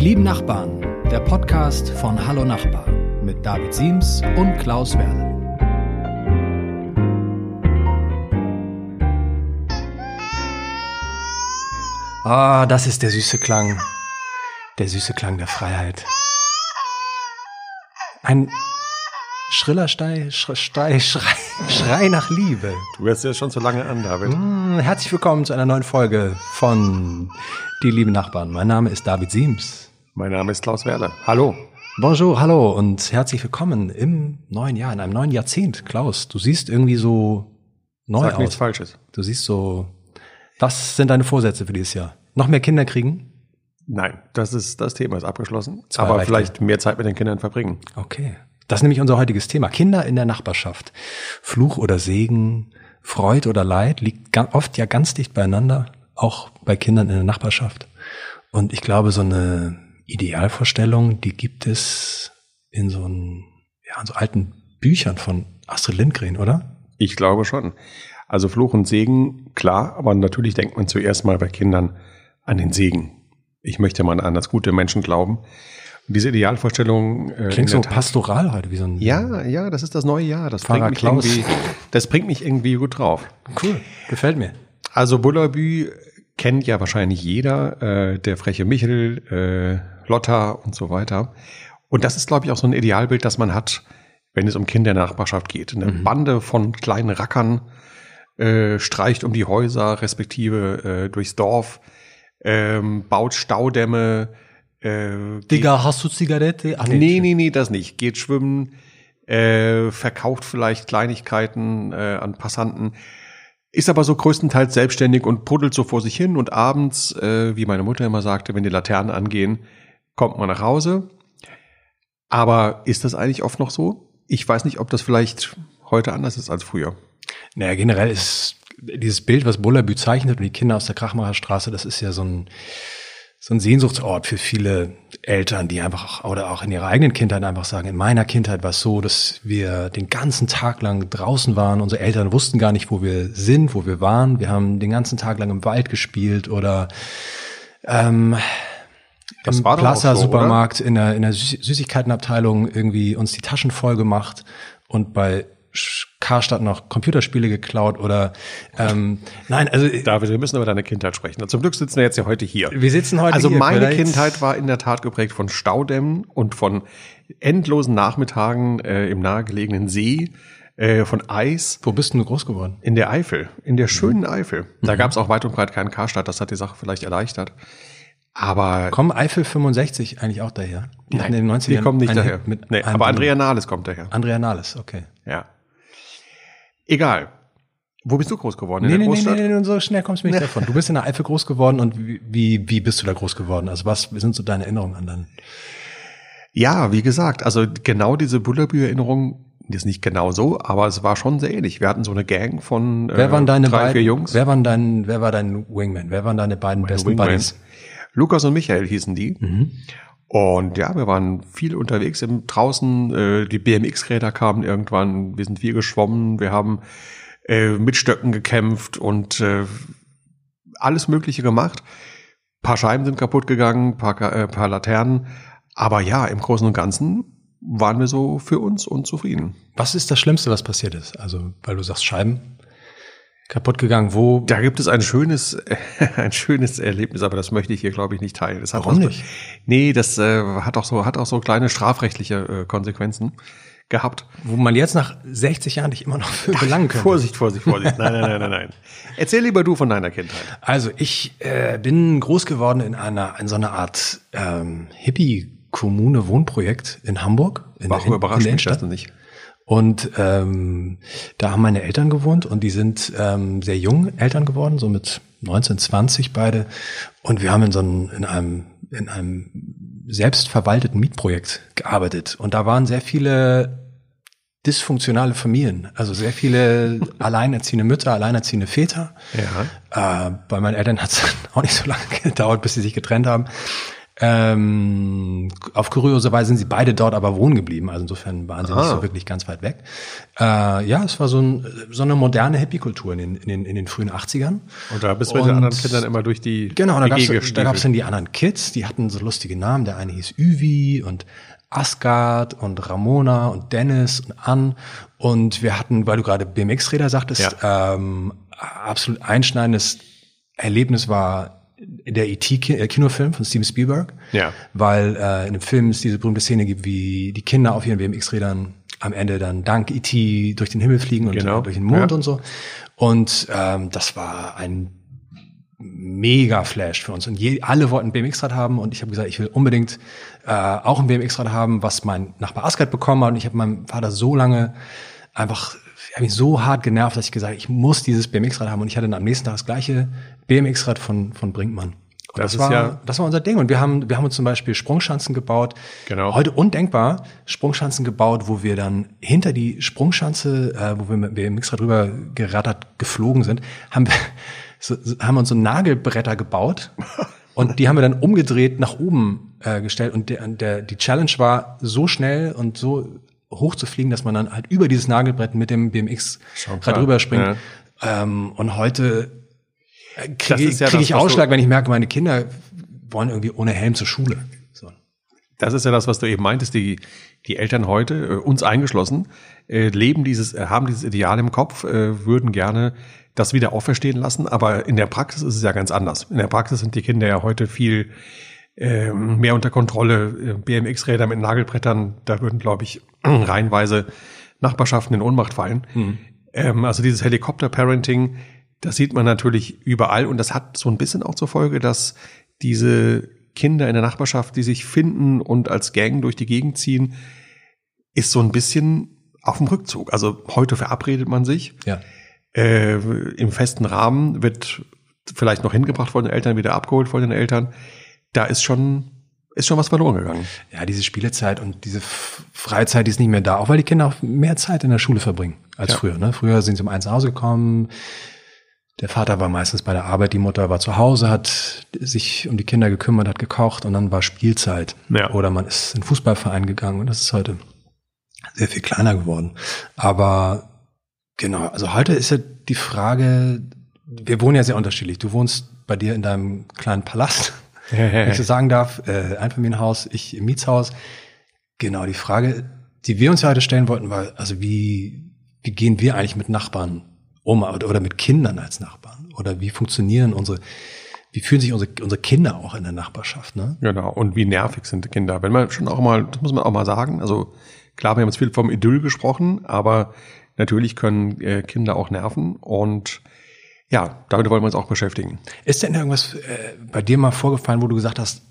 Die lieben Nachbarn, der Podcast von Hallo Nachbar mit David Siems und Klaus Werle. Ah, das ist der süße Klang. Der süße Klang der Freiheit. Ein schriller Stei, Schrei, Schrei, Schrei nach Liebe. Du hörst ja schon so lange an, David. Mm, herzlich willkommen zu einer neuen Folge von Die lieben Nachbarn. Mein Name ist David Siems. Mein Name ist Klaus Werle. Hallo. Bonjour, hallo und herzlich willkommen im neuen Jahr, in einem neuen Jahrzehnt. Klaus, du siehst irgendwie so neu Sag aus. nichts Falsches. Du siehst so. Was sind deine Vorsätze für dieses Jahr? Noch mehr Kinder kriegen? Nein, das ist das Thema ist abgeschlossen. Zwei Aber vielleicht mehr Zeit mit den Kindern verbringen. Okay. Das ist nämlich unser heutiges Thema. Kinder in der Nachbarschaft. Fluch oder Segen, Freud oder Leid liegt oft ja ganz dicht beieinander, auch bei Kindern in der Nachbarschaft. Und ich glaube, so eine Idealvorstellung, die gibt es in so, einen, ja, in so alten Büchern von Astrid Lindgren, oder? Ich glaube schon. Also Fluch und Segen, klar, aber natürlich denkt man zuerst mal bei Kindern an den Segen. Ich möchte mal an das gute Menschen glauben. Und diese Idealvorstellung äh, in Klingt so pastoral heute, wie so ein Ja, ja, das ist das neue Jahr. Das Pfarrer bringt mich Klaus. irgendwie, das bringt mich irgendwie gut drauf. cool, gefällt mir. Also Bullabü kennt ja wahrscheinlich jeder, äh, der freche Michel, äh, Lotta und so weiter. Und das ist, glaube ich, auch so ein Idealbild, das man hat, wenn es um Kinder in der Nachbarschaft geht. Eine Bande von kleinen Rackern äh, streicht um die Häuser, respektive äh, durchs Dorf, ähm, baut Staudämme. Äh, Digga, hast du Zigarette? Ach, Nee, nee, nee, das nicht. Geht schwimmen, äh, verkauft vielleicht Kleinigkeiten äh, an Passanten, ist aber so größtenteils selbstständig und puddelt so vor sich hin und abends, äh, wie meine Mutter immer sagte, wenn die Laternen angehen, kommt man nach Hause. Aber ist das eigentlich oft noch so? Ich weiß nicht, ob das vielleicht heute anders ist als früher. Naja, generell ist dieses Bild, was Bullabü zeichnet und die Kinder aus der Krachmacherstraße, das ist ja so ein, so ein Sehnsuchtsort für viele Eltern, die einfach oder auch in ihrer eigenen Kindheit einfach sagen, in meiner Kindheit war es so, dass wir den ganzen Tag lang draußen waren. Unsere Eltern wussten gar nicht, wo wir sind, wo wir waren. Wir haben den ganzen Tag lang im Wald gespielt oder ähm, Das im war doch auch Plaza so, Supermarkt in der, in der Süß Süßigkeitenabteilung irgendwie uns die Taschen voll gemacht und bei Karstadt noch Computerspiele geklaut oder ähm, nein, also David, wir müssen über deine Kindheit sprechen. Zum Glück sitzen wir jetzt ja heute hier. wir sitzen heute Also hier, meine vielleicht- Kindheit war in der Tat geprägt von Staudämmen und von endlosen Nachmittagen äh, im nahegelegenen See, äh, von Eis Wo bist denn du groß geworden? in der Eifel, in Mhm. der schönen Eifel. Da gab es auch weit und breit keinen Karstadt, das hat die Sache vielleicht erleichtert. Aber Kommen Eifel 65 eigentlich auch daher? Die hatten in den 90ern die kommen nicht daher. Nee, aber Andrea Nahles kommt daher. Andrea Nahles, okay. Ja. Egal. Wo bist du groß geworden? Nee, in nee, der nee, Großstadt? nee, nee, so schnell kommst du nicht davon. Du bist in der Eifel groß geworden und wie, wie, bist du da groß geworden? Also was sind so deine Erinnerungen an dann? Ja, wie gesagt, also genau diese Bullabü-Erinnerung, die ist nicht genau so, aber es war schon sehr ähnlich. Wir hatten so eine Gang von äh, Wer waren deine drei, beiden vier Jungs. Wer waren dein, wer war dein Wingman? Wer waren deine beiden besten Buddies? Lukas und Michael hießen die. Mhm. Und ja, wir waren viel unterwegs im draußen. Äh, die BMX-Räder kamen irgendwann. Wir sind viel geschwommen. Wir haben äh, mit Stöcken gekämpft und äh, alles Mögliche gemacht. paar Scheiben sind kaputt gegangen, paar, äh, paar Laternen. Aber ja, im Großen und Ganzen waren wir so für uns und zufrieden. Was ist das Schlimmste, was passiert ist? Also, weil du sagst Scheiben kaputt gegangen. Wo? Da gibt es ein schönes, ein schönes Erlebnis, aber das möchte ich hier, glaube ich, nicht teilen. Das hat Warum was- nicht? Nee, das äh, hat auch so, hat auch so kleine strafrechtliche äh, Konsequenzen gehabt. Wo man jetzt nach 60 Jahren dich immer noch für belangen könnte. Vorsicht, Vorsicht, Vorsicht. Nein, nein, nein, nein, nein. Erzähl lieber du von deiner Kindheit. Also ich äh, bin groß geworden in einer in so einer Art ähm, Hippie-Kommune Wohnprojekt in Hamburg. In Warum in, überrascht der mich das denn nicht? Und ähm, da haben meine Eltern gewohnt und die sind ähm, sehr jung Eltern geworden, so mit 19, 20 beide. Und wir haben in so einem, in einem, in einem selbstverwalteten Mietprojekt gearbeitet. Und da waren sehr viele dysfunktionale Familien, also sehr viele alleinerziehende Mütter, alleinerziehende Väter. Ja. Äh, bei meinen Eltern hat es auch nicht so lange gedauert, bis sie sich getrennt haben. Ähm, auf kuriose Weise sind sie beide dort aber wohnen geblieben. Also insofern waren sie ah. nicht so wirklich ganz weit weg. Äh, ja, es war so, ein, so eine moderne Hippie-Kultur in den, in, den, in den frühen 80ern. Und da bist du mit den anderen Kindern immer durch die Genau, da gab es da gab's dann die anderen Kids, die hatten so lustige Namen. Der eine hieß Üvi und Asgard und Ramona und Dennis und Ann. Und wir hatten, weil du gerade BMX-Räder sagtest, ja. ähm, absolut einschneidendes Erlebnis war der E.T.-Kinofilm von Steven Spielberg. Ja. Weil äh, in dem Film es diese berühmte Szene gibt, wie die Kinder auf ihren BMX-Rädern am Ende dann dank E.T. durch den Himmel fliegen und genau. durch den Mond ja. und so. Und ähm, das war ein mega Flash für uns. Und je, alle wollten BMX-Rad haben und ich habe gesagt, ich will unbedingt äh, auch ein BMX-Rad haben, was mein Nachbar Asgard bekommen hat. Und ich habe meinem Vater so lange einfach ich habe mich so hart genervt, dass ich gesagt habe, ich muss dieses BMX-Rad haben. Und ich hatte dann am nächsten Tag das gleiche BMX-Rad von, von Brinkmann. Das, das, war, ja das war unser Ding. Und wir haben, wir haben uns zum Beispiel Sprungschanzen gebaut. Genau. Heute undenkbar, Sprungschanzen gebaut, wo wir dann hinter die Sprungschanze, äh, wo wir mit BMX-Rad drüber gerattert geflogen sind, haben wir, so, haben uns so Nagelbretter gebaut. Und die haben wir dann umgedreht nach oben äh, gestellt. Und der, der, die Challenge war so schnell und so hoch zu fliegen, dass man dann halt über dieses Nagelbrett mit dem BMX-Rad drüber springt. Ja. Ähm, und heute kriege ja krieg ich Ausschlag, wenn ich merke, meine Kinder wollen irgendwie ohne Helm zur Schule. So. Das ist ja das, was du eben meintest. Die, die Eltern heute, äh, uns eingeschlossen, äh, leben dieses, äh, haben dieses Ideal im Kopf, äh, würden gerne das wieder auferstehen lassen. Aber in der Praxis ist es ja ganz anders. In der Praxis sind die Kinder ja heute viel äh, mehr unter Kontrolle. Äh, BMX-Räder mit Nagelbrettern, da würden, glaube ich, reihenweise Nachbarschaften in Ohnmacht fallen. Mhm. Ähm, also dieses Helikopter-Parenting, das sieht man natürlich überall und das hat so ein bisschen auch zur Folge, dass diese Kinder in der Nachbarschaft, die sich finden und als Gang durch die Gegend ziehen, ist so ein bisschen auf dem Rückzug. Also heute verabredet man sich. Ja. Äh, Im festen Rahmen wird vielleicht noch hingebracht von den Eltern, wieder abgeholt von den Eltern. Da ist schon ist schon was verloren gegangen. Ja, diese Spielezeit und diese Freizeit, die ist nicht mehr da, auch weil die Kinder auch mehr Zeit in der Schule verbringen als ja. früher. Ne? Früher sind sie um eins nach Hause gekommen, der Vater war meistens bei der Arbeit, die Mutter war zu Hause, hat sich um die Kinder gekümmert, hat gekocht und dann war Spielzeit. Ja. Oder man ist in den Fußballverein gegangen und das ist heute sehr viel kleiner geworden. Aber genau, also heute ist ja die Frage, wir wohnen ja sehr unterschiedlich. Du wohnst bei dir in deinem kleinen Palast, wenn ich so sagen darf, äh, Einfamilienhaus, ich im Mietshaus. Genau, die Frage, die wir uns ja heute stellen wollten, war, also wie, wie gehen wir eigentlich mit Nachbarn um oder mit Kindern als Nachbarn? Oder wie funktionieren unsere, wie fühlen sich unsere, unsere Kinder auch in der Nachbarschaft? Ne? Genau, und wie nervig sind die Kinder? Wenn man schon auch mal, das muss man auch mal sagen, also klar, wir haben jetzt viel vom Idyll gesprochen, aber natürlich können äh, Kinder auch nerven und ja, damit wollen wir uns auch beschäftigen. Ist denn irgendwas äh, bei dir mal vorgefallen, wo du gesagt hast,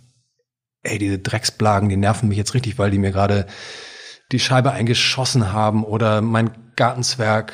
ey, diese Drecksblagen, die nerven mich jetzt richtig, weil die mir gerade die Scheibe eingeschossen haben oder mein Gartenzwerg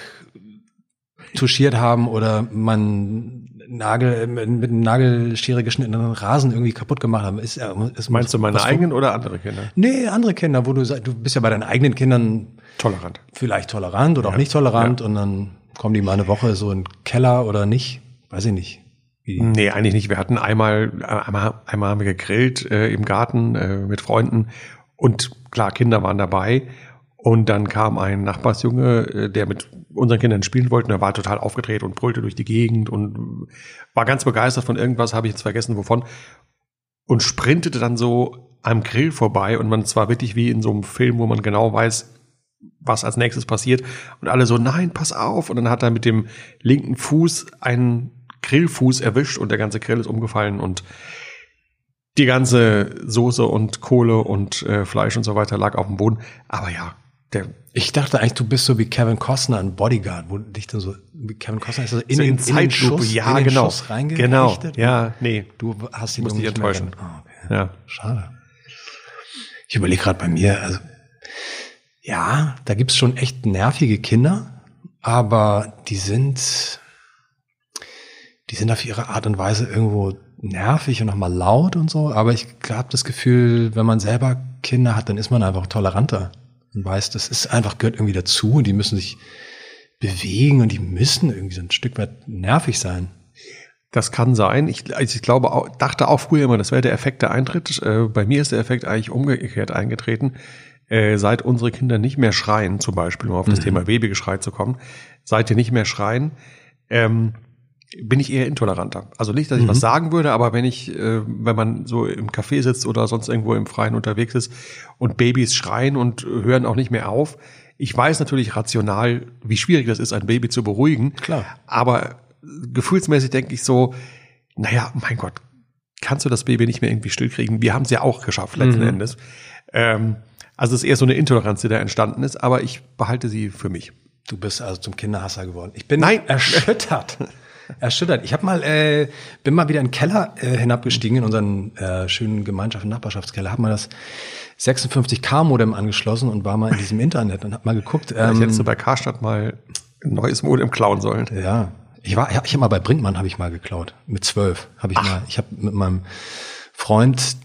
touchiert haben oder man Nagel mit, mit einem Nagelschere geschnittenen Rasen irgendwie kaputt gemacht haben. Ist, ist Meinst du meine eigenen oder andere Kinder? Nee, andere Kinder, wo du sagst, du bist ja bei deinen eigenen Kindern tolerant. Vielleicht tolerant oder ja. auch nicht tolerant ja. und dann kommen die mal eine Woche so in den Keller oder nicht. Weiß ich nicht. Wie? Nee, eigentlich nicht. Wir hatten einmal, einmal, einmal haben wir gegrillt äh, im Garten äh, mit Freunden und klar, Kinder waren dabei. Und dann kam ein Nachbarsjunge, äh, der mit unseren Kindern spielen wollte, und er war total aufgedreht und brüllte durch die Gegend und war ganz begeistert von irgendwas, habe ich jetzt vergessen wovon, und sprintete dann so am Grill vorbei und man zwar wirklich wie in so einem Film, wo man genau weiß, was als nächstes passiert und alle so, nein, pass auf und dann hat er mit dem linken Fuß einen Grillfuß erwischt und der ganze Grill ist umgefallen und die ganze Soße und Kohle und äh, Fleisch und so weiter lag auf dem Boden. Aber ja, der, ich dachte eigentlich, du bist so wie Kevin Costner ein Bodyguard, wo dich dann so, wie Kevin Costner ist so in, so in, in den Schuss, ja, in den genau, Schuss Genau, ja, nee. Du hast ihn musst dich enttäuschen. Oh, okay. Ja. Schade. Ich überlege gerade bei mir, also, ja, da gibt's schon echt nervige Kinder, aber die sind, die sind auf ihre Art und Weise irgendwo nervig und nochmal laut und so, aber ich habe das Gefühl, wenn man selber Kinder hat, dann ist man einfach toleranter und weiß, das ist einfach, gehört irgendwie dazu und die müssen sich bewegen und die müssen irgendwie so ein Stück weit nervig sein. Das kann sein. Ich, also ich glaube, auch, dachte auch früher immer, das wäre der Effekt, der eintritt. Äh, bei mir ist der Effekt eigentlich umgekehrt eingetreten. Äh, seit unsere Kinder nicht mehr schreien, zum Beispiel, um auf das mhm. Thema Babygeschrei zu kommen, seit die nicht mehr schreien, ähm, bin ich eher intoleranter. Also nicht, dass ich mhm. was sagen würde, aber wenn ich, äh, wenn man so im Café sitzt oder sonst irgendwo im Freien unterwegs ist und Babys schreien und hören auch nicht mehr auf, ich weiß natürlich rational, wie schwierig das ist, ein Baby zu beruhigen. Klar. Aber gefühlsmäßig denke ich so, naja, mein Gott, kannst du das Baby nicht mehr irgendwie stillkriegen? Wir haben es ja auch geschafft, letzten mhm. Endes. Ähm, also es ist eher so eine Intoleranz, die da entstanden ist, aber ich behalte sie für mich. Du bist also zum Kinderhasser geworden. Ich bin Nein. erschüttert. erschüttert. Ich habe mal, äh, bin mal wieder in den Keller äh, hinabgestiegen, in unseren äh, schönen Gemeinschafts- und Nachbarschaftskeller, habe mal das 56K-Modem angeschlossen und war mal in diesem Internet und habe mal geguckt. Ähm, ich hättest du bei Karstadt mal ein neues Modem klauen sollen. Ja, ich war, ich habe mal bei Brinkmann habe ich mal geklaut. Mit zwölf habe ich Ach. mal. Ich habe mit meinem Freund,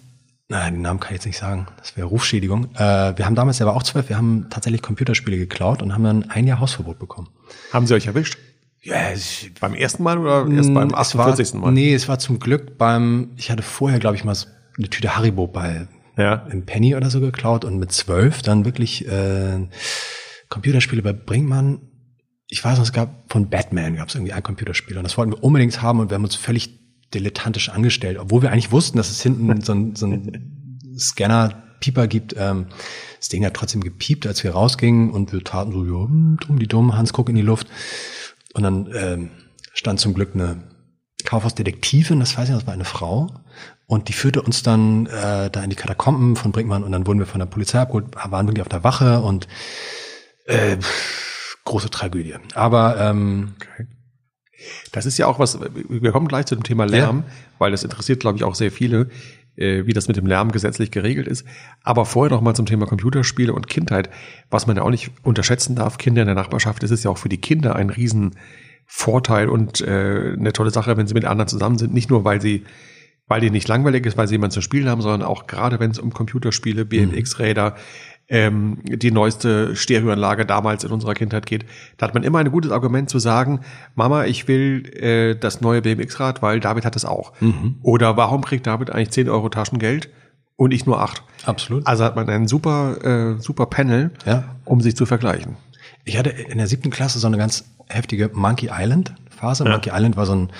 nein, den Namen kann ich jetzt nicht sagen, das wäre Rufschädigung. Äh, wir haben damals, er war auch zwölf, wir haben tatsächlich Computerspiele geklaut und haben dann ein Jahr Hausverbot bekommen. Haben sie euch erwischt? Ja, ich, beim ersten Mal oder erst beim 48. War, Mal? Nee, es war zum Glück beim, ich hatte vorher, glaube ich, mal so eine Tüte Haribo bei ja. im Penny oder so geklaut und mit zwölf dann wirklich äh, Computerspiele bei Brinkmann ich weiß noch, es gab von Batman gab es irgendwie ein Computerspiel und das wollten wir unbedingt haben und wir haben uns völlig dilettantisch angestellt, obwohl wir eigentlich wussten, dass es hinten so ein, so ein Scanner-Pieper gibt. Ähm, das Ding hat trotzdem gepiept, als wir rausgingen und wir taten so, ja, dumm die dumm, Hans guck in die Luft. Und dann ähm, stand zum Glück eine Kaufhausdetektivin, das weiß ich noch, das war eine Frau. Und die führte uns dann äh, da in die Katakomben von Brinkmann und dann wurden wir von der Polizei abgeholt, waren wirklich auf der Wache und äh, große Tragödie. Aber ähm, okay. Das ist ja auch was, wir kommen gleich zu dem Thema Lärm, ja. weil das interessiert, glaube ich, auch sehr viele, äh, wie das mit dem Lärm gesetzlich geregelt ist. Aber vorher noch mal zum Thema Computerspiele und Kindheit, was man ja auch nicht unterschätzen darf, Kinder in der Nachbarschaft, das ist ja auch für die Kinder ein Riesenvorteil und äh, eine tolle Sache, wenn sie mit anderen zusammen sind, nicht nur, weil sie weil die nicht langweilig ist, weil sie jemanden zu spielen haben, sondern auch gerade wenn es um Computerspiele, BMX-Räder, ähm, die neueste Stereoanlage damals in unserer Kindheit geht, da hat man immer ein gutes Argument zu sagen, Mama, ich will äh, das neue BMX-Rad, weil David hat es auch. Mhm. Oder warum kriegt David eigentlich 10 Euro Taschengeld und ich nur 8? Absolut. Also hat man ein super, äh, super Panel, ja. um sich zu vergleichen. Ich hatte in der siebten Klasse so eine ganz heftige Monkey Island Phase. Ja. Monkey Island war so ein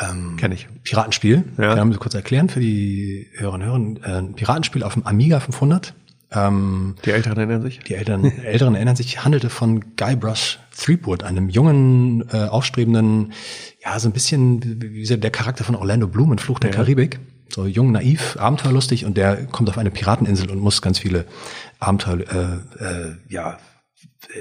ähm, Kenn ich. Piratenspiel. Ja. Kann ich kurz erklären für die Hörerinnen und Hörer. Äh, ein Piratenspiel auf dem Amiga 500 ähm, die Älteren erinnern sich? Die Älteren, Älteren erinnern sich, handelte von Guybrush Threepwood, einem jungen, äh, aufstrebenden, ja, so ein bisschen wie der Charakter von Orlando Bloom in Fluch der ja. Karibik. So jung, naiv, abenteuerlustig und der kommt auf eine Pirateninsel und muss ganz viele Abenteuer äh, äh, ja,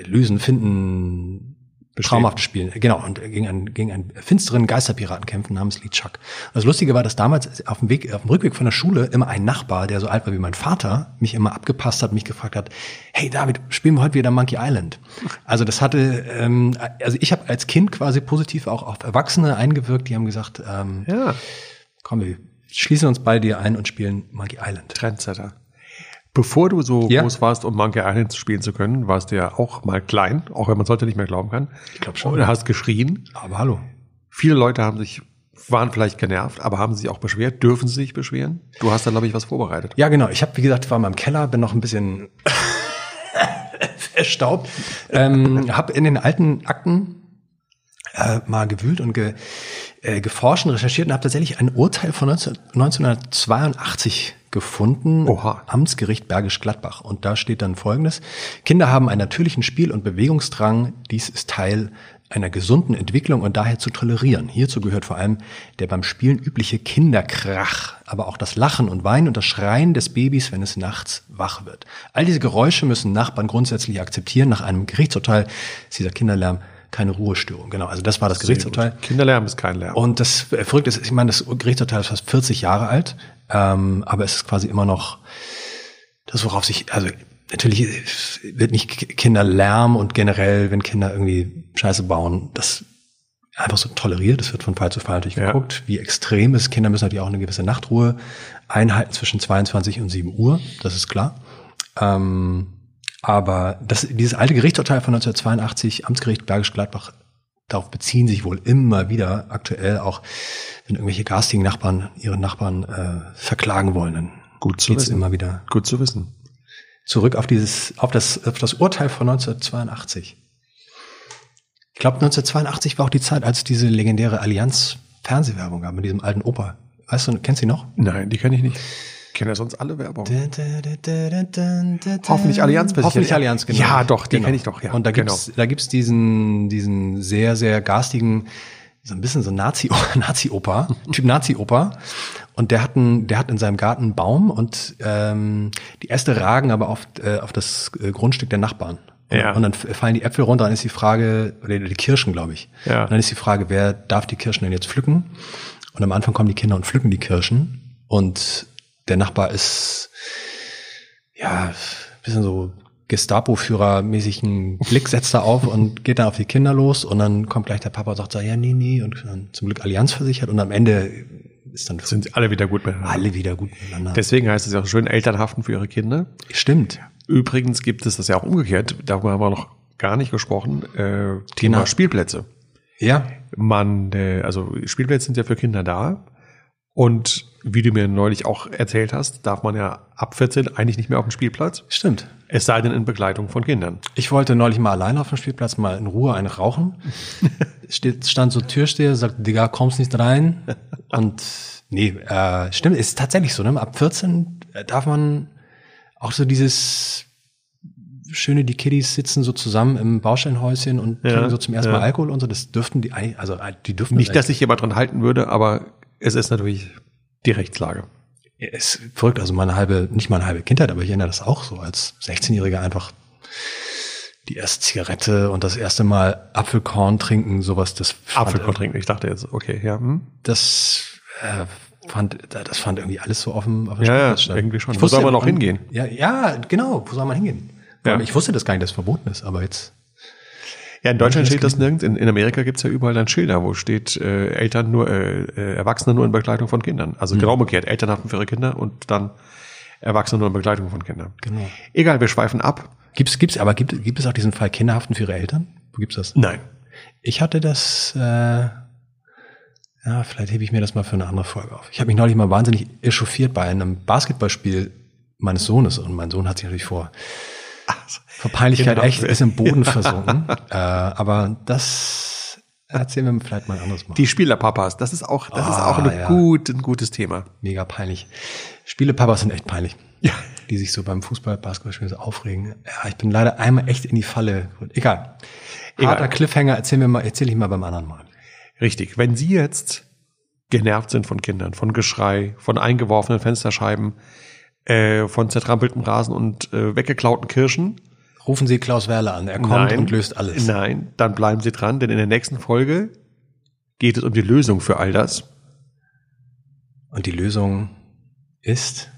lösen, finden, traumhaftes Spiel. Genau, und gegen einen, gegen einen finsteren Geisterpiraten kämpfen namens Lee Chuck. Und das Lustige war, dass damals auf dem Weg, auf dem Rückweg von der Schule immer ein Nachbar, der so alt war wie mein Vater, mich immer abgepasst hat, mich gefragt hat, hey David, spielen wir heute wieder Monkey Island? Also das hatte, ähm, also ich habe als Kind quasi positiv auch auf Erwachsene eingewirkt, die haben gesagt, ähm, ja. komm, wir schließen uns bei dir ein und spielen Monkey Island. Trendsetter. Bevor du so ja. groß warst, um Monkey Island spielen zu können, warst du ja auch mal klein, auch wenn man sollte nicht mehr glauben kann. Ich glaube schon. Und hast geschrien. Aber hallo. Viele Leute haben sich, waren vielleicht genervt, aber haben sich auch beschwert. Dürfen sie sich beschweren? Du hast da, glaube ich, was vorbereitet. Ja, genau. Ich habe, wie gesagt, war mal im Keller, bin noch ein bisschen verstaubt. ähm, habe in den alten Akten äh, mal gewühlt und ge, äh, geforscht und recherchiert und habe tatsächlich ein Urteil von 19, 1982 gefunden. Oha. Amtsgericht Bergisch Gladbach. Und da steht dann Folgendes. Kinder haben einen natürlichen Spiel- und Bewegungsdrang. Dies ist Teil einer gesunden Entwicklung und daher zu tolerieren. Hierzu gehört vor allem der beim Spielen übliche Kinderkrach, aber auch das Lachen und Weinen und das Schreien des Babys, wenn es nachts wach wird. All diese Geräusche müssen Nachbarn grundsätzlich akzeptieren. Nach einem Gerichtsurteil ist dieser Kinderlärm keine Ruhestörung. Genau, also das war das Gerichtsurteil. Kinderlärm ist kein Lärm. Und das Verrückte ist, ich meine, das Gerichtsurteil ist fast 40 Jahre alt, ähm, aber es ist quasi immer noch das, worauf sich, also natürlich wird nicht Kinderlärm und generell, wenn Kinder irgendwie Scheiße bauen, das einfach so toleriert. Das wird von Fall zu Fall natürlich ja. geguckt, wie extrem ist. Kinder müssen natürlich auch eine gewisse Nachtruhe einhalten zwischen 22 und 7 Uhr, das ist klar. Ähm, aber das, dieses alte Gerichtsurteil von 1982, Amtsgericht Bergisch Gladbach, darauf beziehen sich wohl immer wieder aktuell auch, wenn irgendwelche garstigen Nachbarn ihre Nachbarn äh, verklagen wollen, dann Gut zu wissen. immer wieder Gut zu wissen. zurück auf dieses, auf das, auf das Urteil von 1982. Ich glaube, 1982 war auch die Zeit, als diese legendäre Allianz Fernsehwerbung gab mit diesem alten Opa. Weißt du, kennst du ihn noch? Nein, die kenne ich nicht. Ich kenne ja sonst alle Werbung. Hoffentlich Allianz. Hoffentlich Allianz, genau. Ja, doch, die Genau. kenne ich doch. Ja, Und da genau. gibt's, da gibt's diesen, diesen sehr, sehr garstigen, so ein bisschen so Nazi, Nazi-Opa, Typ Nazi-Opa. Und der hat, einen, der hat in seinem Garten einen Baum und ähm, die Äste ragen aber auf, äh, auf das äh, Grundstück der Nachbarn. Und, Ja. und dann fallen die Äpfel runter, dann ist die Frage, oder die Kirschen, glaube ich. Ja. Und dann ist die Frage, wer darf die Kirschen denn jetzt pflücken? Und am Anfang kommen die Kinder und pflücken die Kirschen. Und der Nachbar ist, ja, bisschen so Gestapo-Führer-mäßigen Blick setzt er auf und geht dann auf die Kinder los und dann kommt gleich der Papa und sagt so, ja, nee, nee, und dann zum Glück Allianz versichert und am Ende ist dann Sind alle wieder gut miteinander. alle wieder gut miteinander. Deswegen heißt es ja auch schön, Eltern haften für ihre Kinder. Stimmt. Übrigens gibt es das ja auch umgekehrt. Darüber haben wir noch gar nicht gesprochen. Äh, Thema. Spielplätze. Ja, Man, äh, also Spielplätze sind ja für Kinder da. Und wie du mir neulich auch erzählt hast, darf man ja ab 14 eigentlich nicht mehr auf den Spielplatz. stimmt. Es sei denn in Begleitung von Kindern. Ich wollte neulich mal alleine auf dem Spielplatz mal in Ruhe eine rauchen. Stand so Türsteher, sagt, Digga, kommst nicht rein. Und nee, äh, stimmt, ist tatsächlich so, ne? Ab 14 darf man auch so dieses schöne, die Kiddies sitzen so zusammen im Bausteinhäuschen und Ja, trinken so zum ersten ja. Mal Alkohol und so. Das dürften die, also äh, die dürfen Nicht, das dass sich jemand dran halten würde, aber es ist natürlich die Rechtslage. Ist verrückt. Also meine halbe, nicht meine halbe Kindheit, aber ich erinnere das auch so als 16-Jähriger einfach die erste Zigarette und das erste Mal Apfelkorn trinken, sowas, das fand, Apfelkorn trinken. Ich dachte jetzt, okay, ja. Hm? das äh, fand, das fand irgendwie alles so offen. Auf Ja, ja, irgendwie schon. Ich Wo soll man noch hingehen? Ja, ja, genau. Wo soll man hingehen? Ja. Ich wusste das gar nicht, dass es verboten ist, aber jetzt. Ja, in Deutschland steht das nirgends. In, in Amerika gibt's ja überall dann Schilder, wo steht äh, Eltern nur, äh, äh, Erwachsene nur in Begleitung von Kindern. Also genau umgekehrt. Eltern haften für ihre Kinder und dann Erwachsene nur in Begleitung von Kindern. Genau. Egal, wir schweifen ab. Gibt's, gibt's, aber gibt, gibt es auch diesen Fall Kinderhaften für ihre Eltern? Wo gibt's das? Nein. Ich hatte das, äh, ja, vielleicht hebe ich mir das mal für eine andere Folge auf. Ich habe mich neulich mal wahnsinnig echauffiert bei einem Basketballspiel meines Sohnes und mein Sohn hat sich natürlich vor, vor Peinlichkeit Genau. echt ist im Boden versunken. äh, aber das erzählen wir vielleicht mal ein anderes Mal. Die Spielerpapas, das ist auch, das ist Ah, auch eine ja. gut, ein gutes Thema. Mega peinlich. Spielepapas sind echt peinlich. Ja. Die sich so beim Fußball, Basketballspiel so aufregen. Ja, ich bin leider einmal echt in die Falle. Egal. Egal. Harter Cliffhanger, erzähl mir mal, erzähl ich mal beim anderen Mal. Richtig. Wenn Sie jetzt genervt sind von Kindern, von Geschrei, von eingeworfenen Fensterscheiben, äh, von zertrampeltem Rasen und äh, weggeklauten Kirschen, Rufen Sie Klaus Werle an, er kommt und löst alles. Nein, dann bleiben Sie dran, denn in der nächsten Folge geht es um die Lösung für all das. Und die Lösung ist,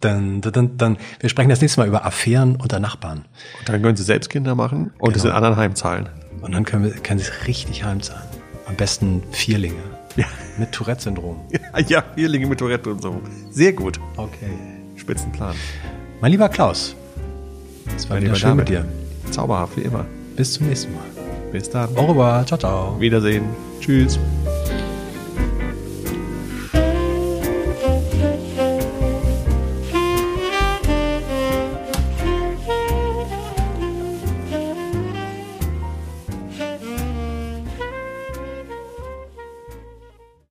dann, dann, dann, wir sprechen das nächste Mal über Affären unter Nachbarn. Und dann können Sie selbst Kinder machen und es Genau. in anderen heimzahlen. Und dann können wir, können Sie es richtig heimzahlen. Am besten Vierlinge. Ja, Mit Tourette-Syndrom. ja Vierlinge mit Tourette und so. Sehr gut. Okay. Spitzenplan. Mein lieber Klaus, es war Mein wieder lieber schön David. mit dir. Zauberhaft wie immer. Bis zum nächsten Mal. Bis dann. Au revoir. Ciao, ciao. Wiedersehen. Tschüss.